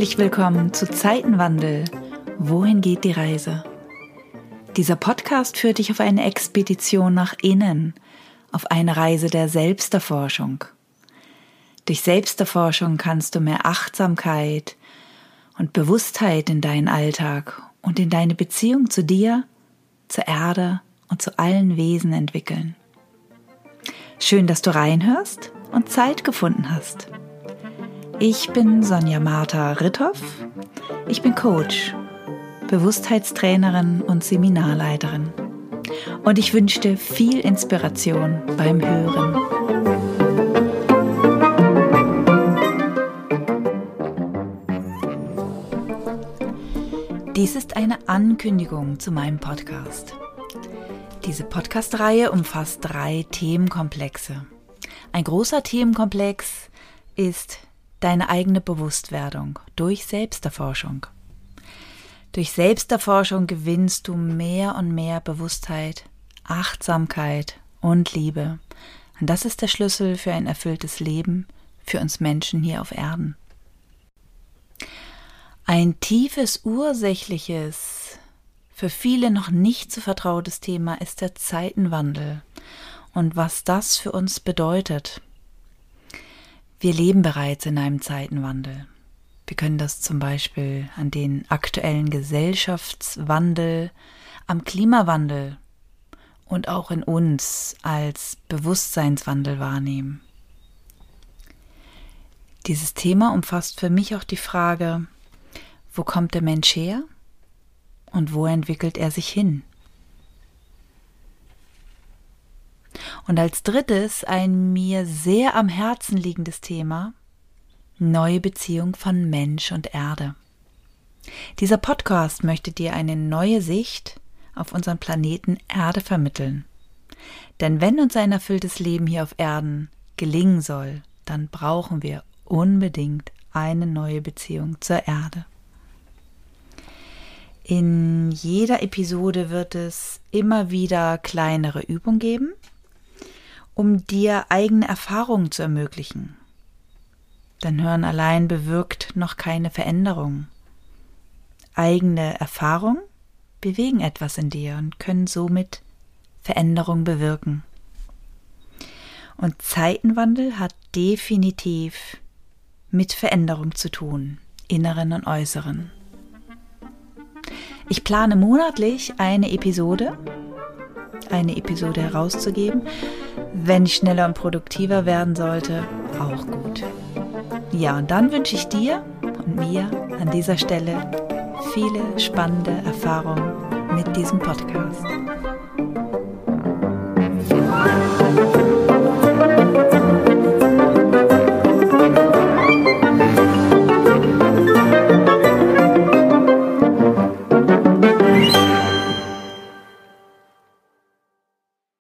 Herzlich willkommen zu Zeitenwandel. Wohin geht die Reise? Dieser Podcast führt dich auf eine Expedition nach innen, auf eine Reise der Selbsterforschung. Durch Selbsterforschung kannst du mehr Achtsamkeit und Bewusstheit in deinen Alltag und in deine Beziehung zu dir, zur Erde und zu allen Wesen entwickeln. Schön, dass du reinhörst und Zeit gefunden hast. Ich bin Sonja Martha Ritthoff. Ich bin Coach, Bewusstheitstrainerin und Seminarleiterin. Und ich wünsche dir viel Inspiration beim Hören. Dies ist eine Ankündigung zu meinem Podcast. Diese Podcast-Reihe umfasst drei Themenkomplexe. Ein großer Themenkomplex ist deine eigene Bewusstwerdung durch Selbsterforschung. Durch Selbsterforschung gewinnst du mehr und mehr Bewusstheit, Achtsamkeit und Liebe. Und das ist der Schlüssel für ein erfülltes Leben für uns Menschen hier auf Erden. Ein tiefes, ursächliches, für viele noch nicht so vertrautes Thema ist der Zeitenwandel und was das für uns bedeutet. Wir leben bereits in einem Zeitenwandel. Wir können das zum Beispiel an den aktuellen Gesellschaftswandel, am Klimawandel und auch in uns als Bewusstseinswandel wahrnehmen. Dieses Thema umfasst für mich auch die Frage, wo kommt der Mensch her und wo entwickelt er sich hin? Und als drittes ein mir sehr am Herzen liegendes Thema, neue Beziehung von Mensch und Erde. Dieser Podcast möchte dir eine neue Sicht auf unseren Planeten Erde vermitteln. Denn wenn uns ein erfülltes Leben hier auf Erden gelingen soll, dann brauchen wir unbedingt eine neue Beziehung zur Erde. In jeder Episode wird es immer wieder kleinere Übungen geben, um dir eigene Erfahrungen zu ermöglichen. Dein Hören allein bewirkt noch keine Veränderung. Eigene Erfahrungen bewegen etwas in dir und können somit Veränderung bewirken. Und Zeitenwandel hat definitiv mit Veränderung zu tun, inneren und äußeren. Ich plane monatlich eine Episode, eine Episode herauszugeben. Wenn ich schneller und produktiver werden sollte, auch gut. Ja, und dann wünsche ich dir und mir an dieser Stelle viele spannende Erfahrungen mit diesem Podcast.